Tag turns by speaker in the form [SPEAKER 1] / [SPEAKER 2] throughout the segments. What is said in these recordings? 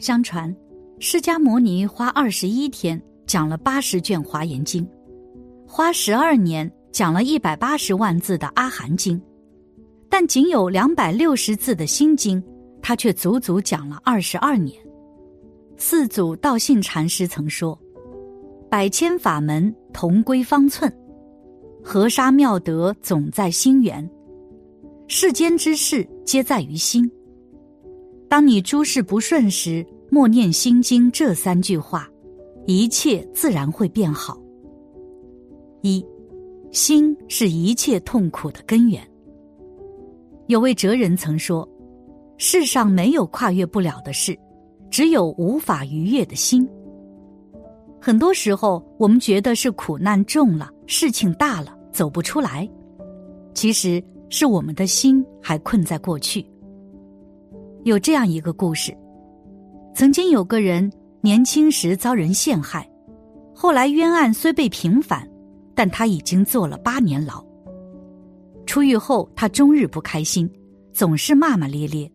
[SPEAKER 1] 相传，释迦牟尼花二十一天讲了八十卷华严经，花十二年讲了一百八十万字的阿含经，但仅有两百六十字的心经，他却足足讲了二十二年。四祖道信禅师曾说：“百千法门同归方寸，河沙妙德总在心源。世间之事皆在于心。当你诸事不顺时，默念心经这三句话，一切自然会变好。一，心是一切痛苦的根源。有位哲人曾说：世上没有跨越不了的事。”只有无法逾越的心。很多时候，我们觉得是苦难重了，事情大了，走不出来。其实是我们的心还困在过去。有这样一个故事：曾经有个人年轻时遭人陷害，后来冤案虽被平反，但他已经坐了八年牢。出狱后，他终日不开心，总是骂骂咧咧：“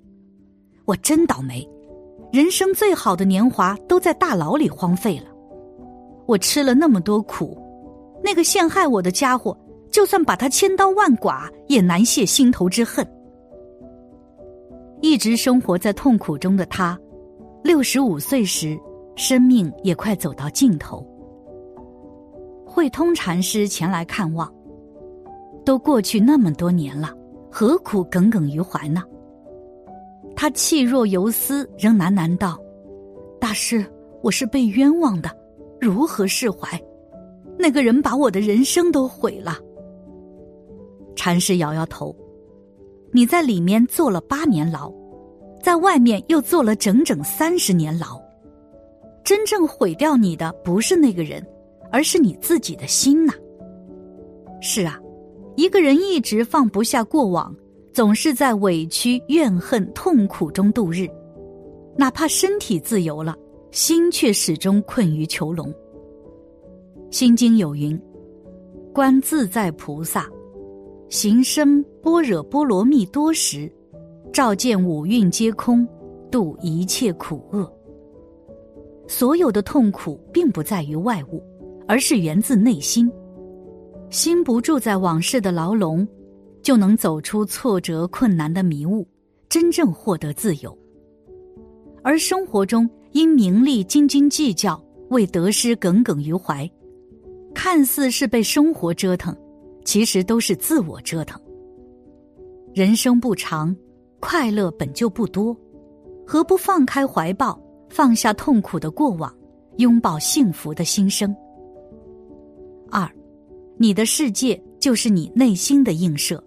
[SPEAKER 1] 我真倒霉。”人生最好的年华都在大牢里荒废了，我吃了那么多苦，那个陷害我的家伙，就算把他千刀万剐，也难泄心头之恨。一直生活在痛苦中的他，六十五岁时，生命也快走到尽头。慧通禅师前来看望，都过去那么多年了，何苦耿耿于怀呢？他气若游丝，仍喃喃道：“大师，我是被冤枉的，如何释怀？那个人把我的人生都毁了。”禅师摇摇头：“你在里面坐了八年牢，在外面又坐了整整三十年牢。真正毁掉你的不是那个人，而是你自己的心呐。是啊，一个人一直放不下过往。”总是在委屈、怨恨、痛苦中度日，哪怕身体自由了，心却始终困于囚笼。心经有云：“观自在菩萨，行深般若波罗蜜多时，照见五蕴皆空，度一切苦厄。”所有的痛苦并不在于外物，而是源自内心。心不住在往事的牢笼。就能走出挫折困难的迷雾，真正获得自由。而生活中因名利斤斤计较，为得失耿耿于怀，看似是被生活折腾，其实都是自我折腾。人生不长，快乐本就不多，何不放开怀抱，放下痛苦的过往，拥抱幸福的新生？二，你的世界就是你内心的映射。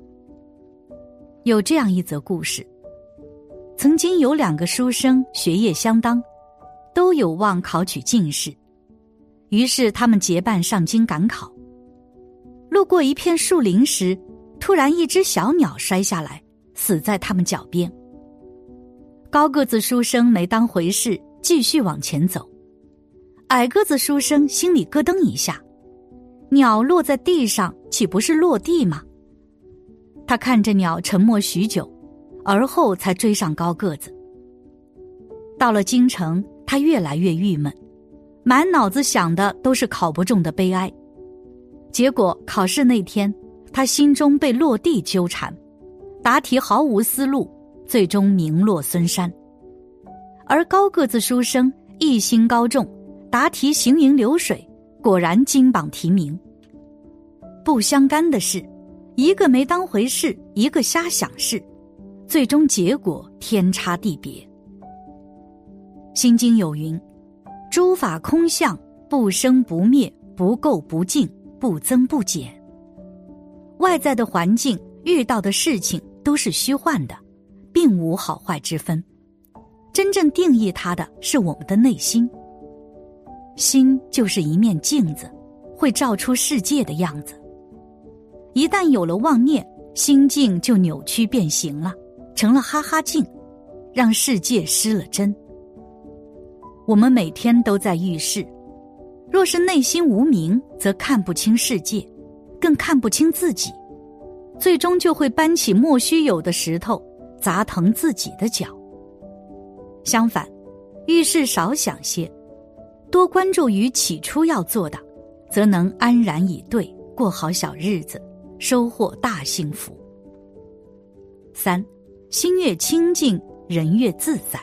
[SPEAKER 1] 有这样一则故事：曾经有两个书生学业相当，都有望考取进士，于是他们结伴上京赶考。路过一片树林时，突然一只小鸟摔下来，死在他们脚边。高个子书生没当回事，继续往前走。矮个子书生心里咯噔一下，鸟落在地上，岂不是落地吗？他看着鸟，沉默许久，而后才追上高个子。到了京城，他越来越郁闷，满脑子想的都是考不中的悲哀。结果考试那天，他心中被落地纠缠，答题毫无思路，最终名落孙山。而高个子书生一心高中，答题行云流水，果然金榜题名。不相干的事。一个没当回事，一个瞎想事，最终结果天差地别。心经有云：“诸法空相，不生不灭，不垢不净，不增不减。”外在的环境遇到的事情都是虚幻的，并无好坏之分。真正定义它的是我们的内心。心就是一面镜子，会照出世界的样子。一旦有了妄念，心境就扭曲变形了，成了哈哈镜，让世界失了真。我们每天都在遇事，若是内心无明，则看不清世界，更看不清自己，最终就会搬起莫须有的石头砸疼自己的脚。相反，遇事少想些，多关注于起初要做的，则能安然以对，过好小日子，收获大幸福。三，心越清净，人越自在。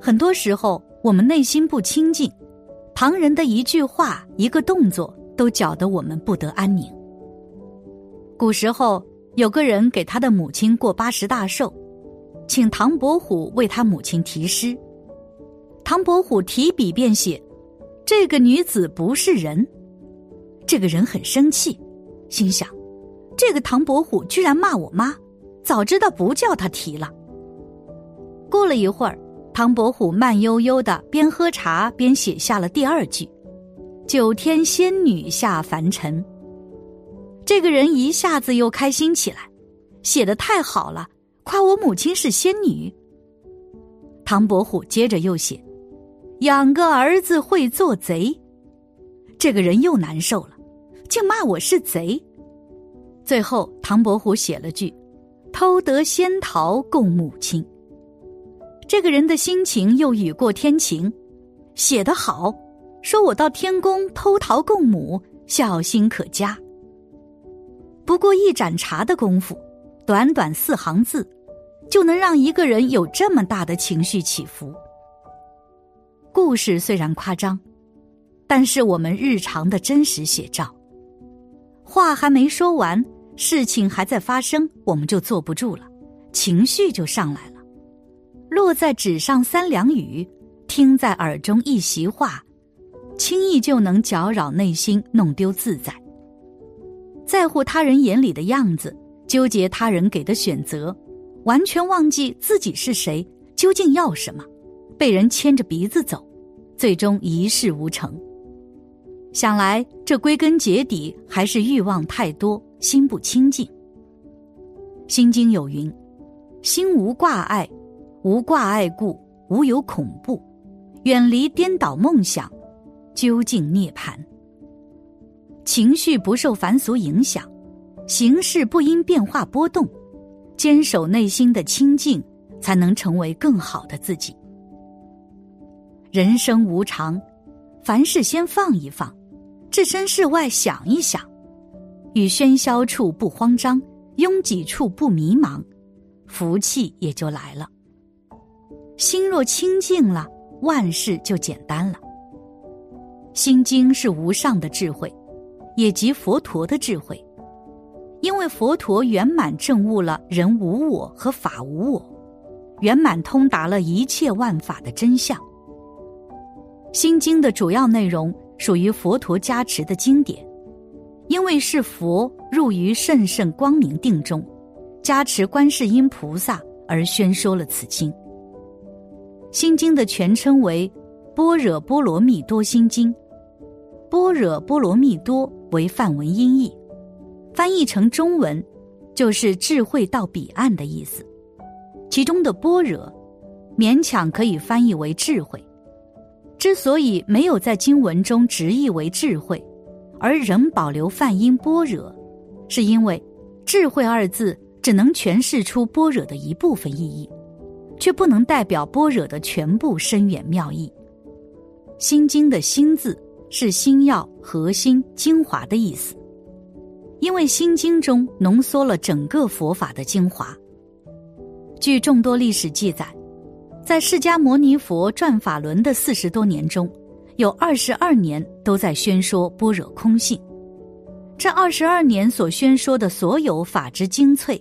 [SPEAKER 1] 很多时候，我们内心不清净，旁人的一句话、一个动作，都搅得我们不得安宁。古时候，有个人给他的母亲过八十大寿，请唐伯虎为他母亲题诗。唐伯虎提笔便写：“这个女子不是人。”这个人很生气，心想：“这个唐伯虎居然骂我妈，早知道不叫他提了。”过了一会儿。唐伯虎慢悠悠的边喝茶边写下了第二句：“九天仙女下凡尘。”这个人一下子又开心起来，写的太好了，夸我母亲是仙女。唐伯虎接着又写：“养个儿子会做贼。”这个人又难受了，竟骂我是贼。最后，唐伯虎写了句：“偷得仙桃供母亲。”这个人的心情又雨过天晴，写得好，说我到天宫偷桃供母，孝心可嘉。不过一盏茶的功夫，短短四行字，就能让一个人有这么大的情绪起伏。故事虽然夸张，但是我们日常的真实写照。话还没说完，事情还在发生，我们就坐不住了，情绪就上来了。落在纸上三两语，听在耳中一席话，轻易就能搅扰内心，弄丢自在。在乎他人眼里的样子，纠结他人给的选择，完全忘记自己是谁，究竟要什么，被人牵着鼻子走，最终一事无成。想来这归根结底还是欲望太多，心不清净。《心经》有云：“心无挂碍。”无挂碍故，无有恐怖，远离颠倒梦想，究竟涅槃。情绪不受凡俗影响，形势不因变化波动，坚守内心的清净，才能成为更好的自己。人生无常，凡事先放一放，置身事外想一想，与喧嚣处不慌张，拥挤处不迷茫，福气也就来了。心若清净了，万事就简单了。心经是无上的智慧，也即佛陀的智慧，因为佛陀圆满证悟了人无我和法无我，圆满通达了一切万法的真相。心经的主要内容属于佛陀加持的经典，因为是佛入于甚圣光明定中，加持观世音菩萨而宣说了此经。心经的全称为《般若波罗蜜多心经》，般若波罗蜜多为梵文音译，翻译成中文就是“智慧到彼岸”的意思。其中的“般若”勉强可以翻译为智慧。之所以没有在经文中直译为智慧，而仍保留梵音“般若”，是因为“智慧”二字只能诠释出般若的一部分意义。却不能代表般若的全部深远妙意。心经的“心”字是心要、核心、精华的意思，因为心经中浓缩了整个佛法的精华。据众多历史记载，在释迦牟尼佛转法轮的四十多年中，有二十二年都在宣说般若空性。这二十二年所宣说的所有法之精粹，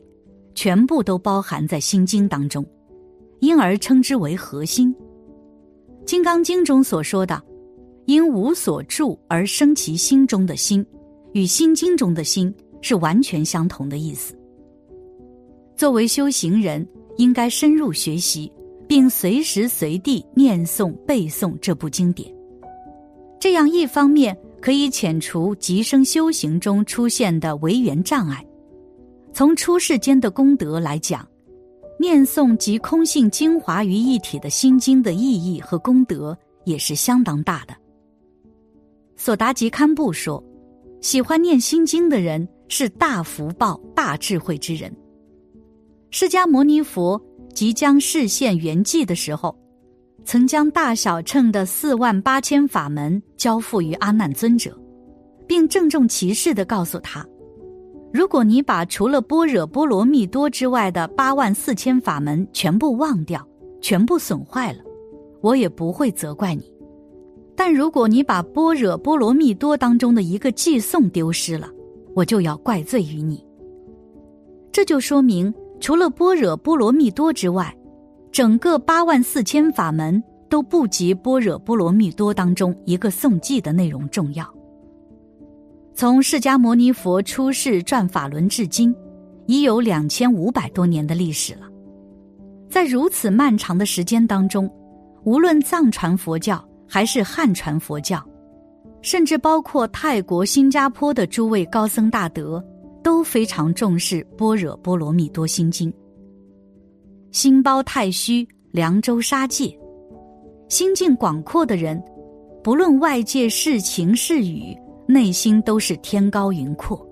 [SPEAKER 1] 全部都包含在心经当中。因而称之为核心。《金刚经》中所说的“因无所住而生其心中的心”，与《心经》中的心是完全相同的意思。作为修行人，应该深入学习，并随时随地念诵背诵这部经典。这样一方面可以遣除极生修行中出现的违缘障碍，从出世间的功德来讲。念诵集空性精华于一体的心经的意义和功德也是相当大的。索达吉堪布说：“喜欢念心经的人是大福报、大智慧之人。”释迦牟尼佛即将示现圆寂的时候，曾将大小乘的四万八千法门交付于阿难尊者，并郑重其事的告诉他：“如果你把除了般若波罗蜜多之外的八万四千法门全部忘掉，全部损坏了，我也不会责怪你；但如果你把般若波罗蜜多当中的一个寄颂丢失了，我就要怪罪于你。”这就说明，除了般若波罗蜜多之外。整个八万四千法门都不及般若波罗蜜多当中一个颂记的内容重要。从释迦牟尼佛出世转法轮至今，已有两千五百多年的历史了。在如此漫长的时间当中，无论藏传佛教还是汉传佛教，甚至包括泰国、新加坡的诸位高僧大德，都非常重视《般若波罗蜜多心经》。心包太虚，凉州沙界，心境广阔的人，不论外界是晴是雨，内心都是天高云阔，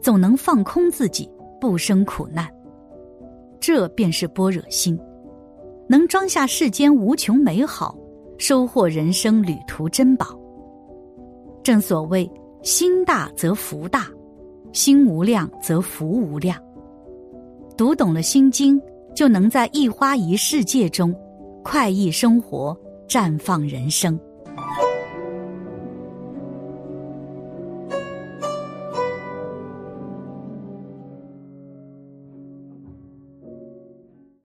[SPEAKER 1] 总能放空自己，不生苦难。这便是般若心，能装下世间无穷美好，收获人生旅途珍宝。正所谓，心大则福大，心无量则福无量。读懂了心经。就能在一花一世界中，快意生活，绽放人生。